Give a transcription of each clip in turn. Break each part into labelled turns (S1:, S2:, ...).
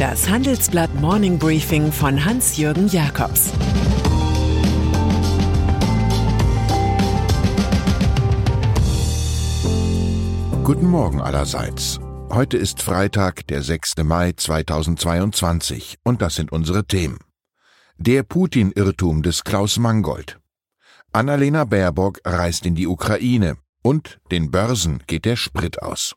S1: Das Handelsblatt Morning Briefing von Hans-Jürgen Jakobs
S2: Guten Morgen allerseits. Heute ist Freitag, der 6. Mai 2022 und das sind unsere Themen. Der Putin-Irrtum des Klaus Mangold. Annalena Baerbock reist in die Ukraine und den Börsen geht der Sprit aus.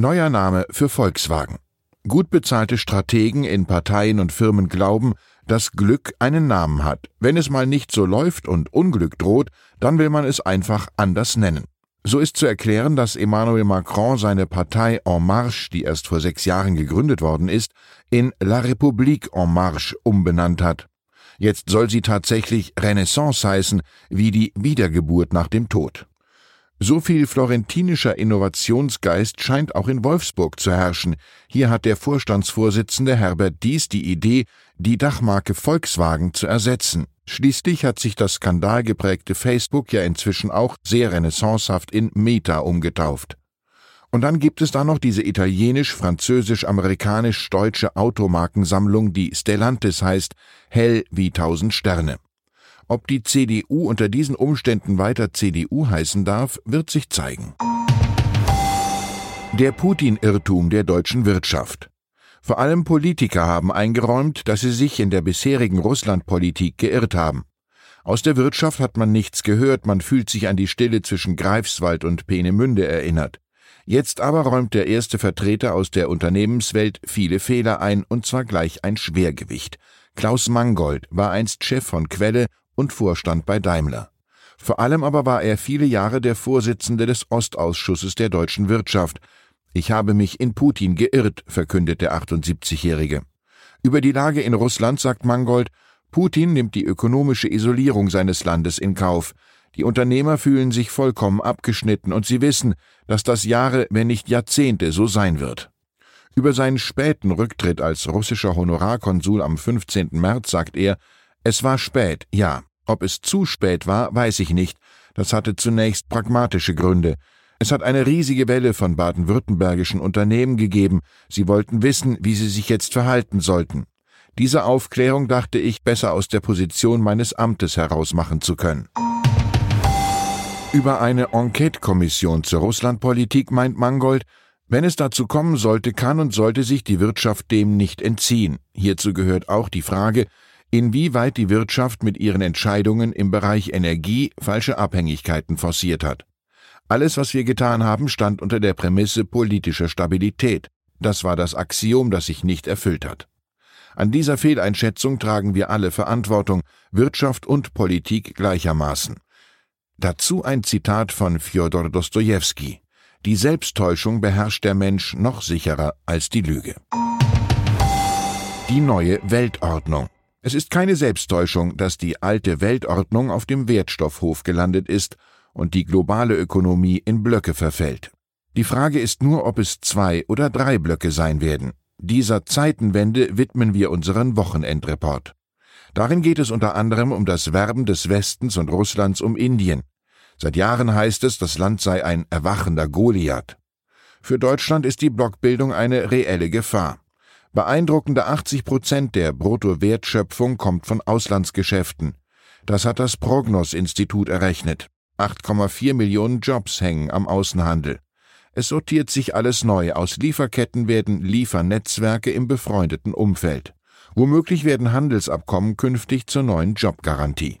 S2: Neuer Name für Volkswagen. Gut bezahlte Strategen in Parteien und Firmen glauben, dass Glück einen Namen hat. Wenn es mal nicht so läuft und Unglück droht, dann will man es einfach anders nennen. So ist zu erklären, dass Emmanuel Macron seine Partei En Marche, die erst vor sechs Jahren gegründet worden ist, in La République En Marche umbenannt hat. Jetzt soll sie tatsächlich Renaissance heißen, wie die Wiedergeburt nach dem Tod. So viel florentinischer Innovationsgeist scheint auch in Wolfsburg zu herrschen. Hier hat der Vorstandsvorsitzende Herbert Dies die Idee, die Dachmarke Volkswagen zu ersetzen. Schließlich hat sich das skandalgeprägte Facebook ja inzwischen auch sehr renaissancehaft in Meta umgetauft. Und dann gibt es da noch diese italienisch-französisch-amerikanisch-deutsche Automarkensammlung, die Stellantis heißt, hell wie tausend Sterne. Ob die CDU unter diesen Umständen weiter CDU heißen darf, wird sich zeigen. Der Putin-Irrtum der deutschen Wirtschaft. Vor allem Politiker haben eingeräumt, dass sie sich in der bisherigen Russlandpolitik geirrt haben. Aus der Wirtschaft hat man nichts gehört, man fühlt sich an die Stille zwischen Greifswald und Peenemünde erinnert. Jetzt aber räumt der erste Vertreter aus der Unternehmenswelt viele Fehler ein, und zwar gleich ein Schwergewicht. Klaus Mangold war einst Chef von Quelle und Vorstand bei Daimler. Vor allem aber war er viele Jahre der Vorsitzende des Ostausschusses der deutschen Wirtschaft. Ich habe mich in Putin geirrt, verkündet der 78-Jährige. Über die Lage in Russland sagt Mangold, Putin nimmt die ökonomische Isolierung seines Landes in Kauf. Die Unternehmer fühlen sich vollkommen abgeschnitten und sie wissen, dass das Jahre, wenn nicht Jahrzehnte so sein wird. Über seinen späten Rücktritt als russischer Honorarkonsul am 15. März sagt er, es war spät, ja, ob es zu spät war, weiß ich nicht. Das hatte zunächst pragmatische Gründe. Es hat eine riesige Welle von baden-württembergischen Unternehmen gegeben. Sie wollten wissen, wie sie sich jetzt verhalten sollten. Diese Aufklärung dachte ich besser aus der Position meines Amtes heraus machen zu können. Über eine Enquete-Kommission zur Russlandpolitik meint Mangold, wenn es dazu kommen sollte, kann und sollte sich die Wirtschaft dem nicht entziehen. Hierzu gehört auch die Frage, inwieweit die Wirtschaft mit ihren Entscheidungen im Bereich Energie falsche Abhängigkeiten forciert hat. Alles, was wir getan haben, stand unter der Prämisse politischer Stabilität. Das war das Axiom, das sich nicht erfüllt hat. An dieser Fehleinschätzung tragen wir alle Verantwortung, Wirtschaft und Politik gleichermaßen. Dazu ein Zitat von Fjodor Dostojewski. Die Selbsttäuschung beherrscht der Mensch noch sicherer als die Lüge. Die neue Weltordnung. Es ist keine Selbsttäuschung, dass die alte Weltordnung auf dem Wertstoffhof gelandet ist und die globale Ökonomie in Blöcke verfällt. Die Frage ist nur, ob es zwei oder drei Blöcke sein werden. Dieser Zeitenwende widmen wir unseren Wochenendreport. Darin geht es unter anderem um das Werben des Westens und Russlands um Indien. Seit Jahren heißt es, das Land sei ein erwachender Goliath. Für Deutschland ist die Blockbildung eine reelle Gefahr. Beeindruckende 80 Prozent der Bruttowertschöpfung kommt von Auslandsgeschäften. Das hat das Prognos-Institut errechnet. 8,4 Millionen Jobs hängen am Außenhandel. Es sortiert sich alles neu. Aus Lieferketten werden Liefernetzwerke im befreundeten Umfeld. Womöglich werden Handelsabkommen künftig zur neuen Jobgarantie.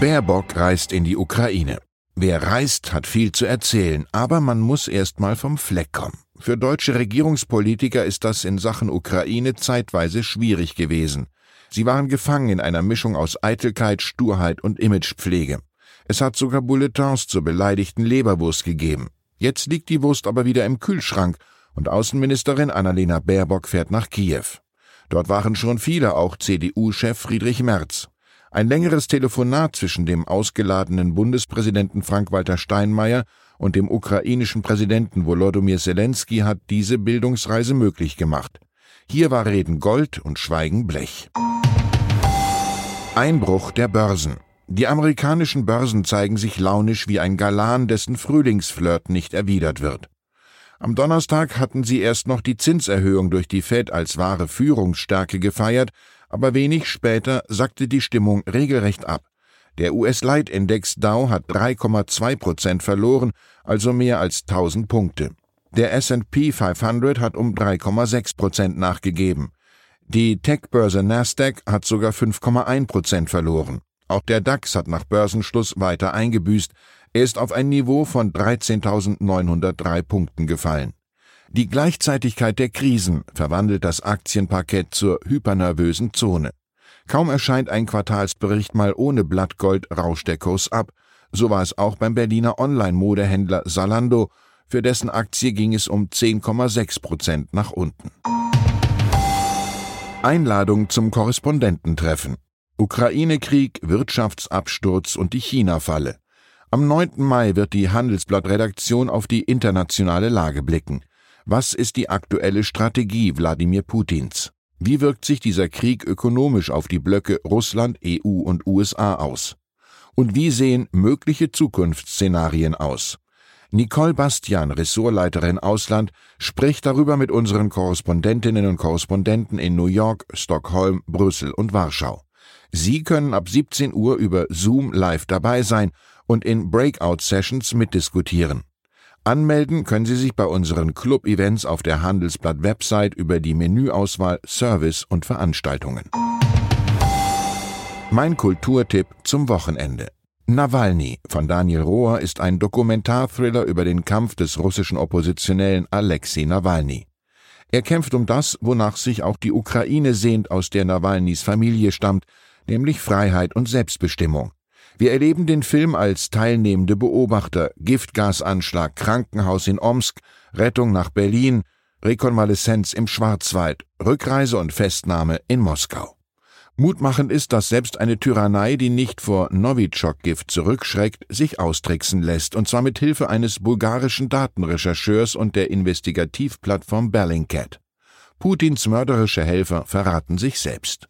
S2: Baerbock reist in die Ukraine. Wer reist, hat viel zu erzählen, aber man muss erst mal vom Fleck kommen. Für deutsche Regierungspolitiker ist das in Sachen Ukraine zeitweise schwierig gewesen. Sie waren gefangen in einer Mischung aus Eitelkeit, Sturheit und Imagepflege. Es hat sogar Bulletins zur beleidigten Leberwurst gegeben. Jetzt liegt die Wurst aber wieder im Kühlschrank und Außenministerin Annalena Baerbock fährt nach Kiew. Dort waren schon viele, auch CDU-Chef Friedrich Merz. Ein längeres Telefonat zwischen dem ausgeladenen Bundespräsidenten Frank-Walter Steinmeier und dem ukrainischen Präsidenten Volodymyr Zelensky hat diese Bildungsreise möglich gemacht. Hier war Reden Gold und Schweigen Blech. Einbruch der Börsen. Die amerikanischen Börsen zeigen sich launisch wie ein Galan, dessen Frühlingsflirt nicht erwidert wird. Am Donnerstag hatten sie erst noch die Zinserhöhung durch die Fed als wahre Führungsstärke gefeiert, aber wenig später sackte die Stimmung regelrecht ab. Der US-Leitindex Dow hat 3,2 Prozent verloren, also mehr als 1000 Punkte. Der S&P 500 hat um 3,6 Prozent nachgegeben. Die Tech-Börse Nasdaq hat sogar 5,1 Prozent verloren. Auch der DAX hat nach Börsenschluss weiter eingebüßt. Er ist auf ein Niveau von 13.903 Punkten gefallen. Die Gleichzeitigkeit der Krisen verwandelt das Aktienparkett zur hypernervösen Zone. Kaum erscheint ein Quartalsbericht mal ohne Blattgold, rauscht der Kurs ab. So war es auch beim Berliner Online-Modehändler Salando. Für dessen Aktie ging es um 10,6 Prozent nach unten. Einladung zum Korrespondententreffen. Ukraine-Krieg, Wirtschaftsabsturz und die China-Falle. Am 9. Mai wird die Handelsblatt-Redaktion auf die internationale Lage blicken. Was ist die aktuelle Strategie Wladimir Putins? Wie wirkt sich dieser Krieg ökonomisch auf die Blöcke Russland, EU und USA aus? Und wie sehen mögliche Zukunftsszenarien aus? Nicole Bastian, Ressortleiterin Ausland, spricht darüber mit unseren Korrespondentinnen und Korrespondenten in New York, Stockholm, Brüssel und Warschau. Sie können ab 17 Uhr über Zoom live dabei sein und in Breakout-Sessions mitdiskutieren. Anmelden können Sie sich bei unseren Club-Events auf der Handelsblatt-Website über die Menüauswahl Service und Veranstaltungen. Mein Kulturtipp zum Wochenende. Nawalny von Daniel Rohr ist ein Dokumentarthriller über den Kampf des russischen Oppositionellen Alexei Nawalny. Er kämpft um das, wonach sich auch die Ukraine sehnt, aus der Nawalnys Familie stammt, nämlich Freiheit und Selbstbestimmung. Wir erleben den Film als teilnehmende Beobachter, Giftgasanschlag, Krankenhaus in Omsk, Rettung nach Berlin, Rekonvaleszenz im Schwarzwald, Rückreise und Festnahme in Moskau. Mutmachend ist, dass selbst eine Tyrannei, die nicht vor Novichok-Gift zurückschreckt, sich austricksen lässt, und zwar mit Hilfe eines bulgarischen Datenrechercheurs und der Investigativplattform Bellingcat. Putins mörderische Helfer verraten sich selbst.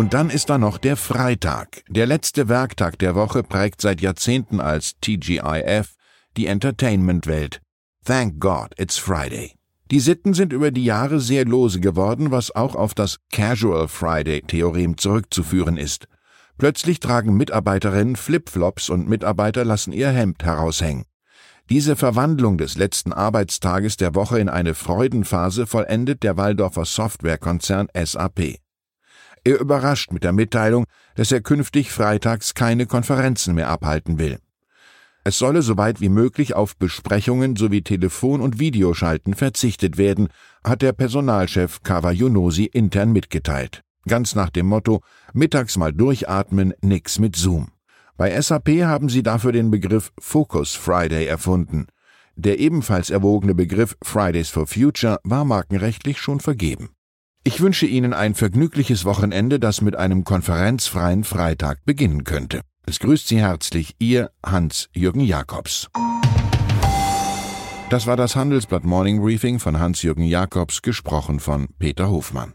S2: Und dann ist da noch der Freitag. Der letzte Werktag der Woche prägt seit Jahrzehnten als TGIF die Entertainment-Welt. Thank God it's Friday. Die Sitten sind über die Jahre sehr lose geworden, was auch auf das Casual Friday-Theorem zurückzuführen ist. Plötzlich tragen Mitarbeiterinnen Flipflops und Mitarbeiter lassen ihr Hemd heraushängen. Diese Verwandlung des letzten Arbeitstages der Woche in eine Freudenphase vollendet der Waldorfer Softwarekonzern SAP. Er überrascht mit der Mitteilung, dass er künftig freitags keine Konferenzen mehr abhalten will. Es solle so weit wie möglich auf Besprechungen sowie Telefon- und Videoschalten verzichtet werden, hat der Personalchef Kawayunosi intern mitgeteilt. Ganz nach dem Motto, mittags mal durchatmen, nix mit Zoom. Bei SAP haben sie dafür den Begriff Focus Friday erfunden. Der ebenfalls erwogene Begriff Fridays for Future war markenrechtlich schon vergeben. Ich wünsche Ihnen ein vergnügliches Wochenende, das mit einem konferenzfreien Freitag beginnen könnte. Es grüßt Sie herzlich Ihr Hans-Jürgen Jakobs. Das war das Handelsblatt Morning Briefing von Hans-Jürgen Jakobs, gesprochen von Peter Hofmann.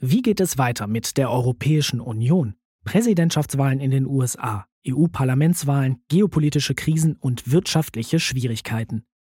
S3: Wie geht es weiter mit der Europäischen Union? Präsidentschaftswahlen in den USA, EU-Parlamentswahlen, geopolitische Krisen und wirtschaftliche Schwierigkeiten.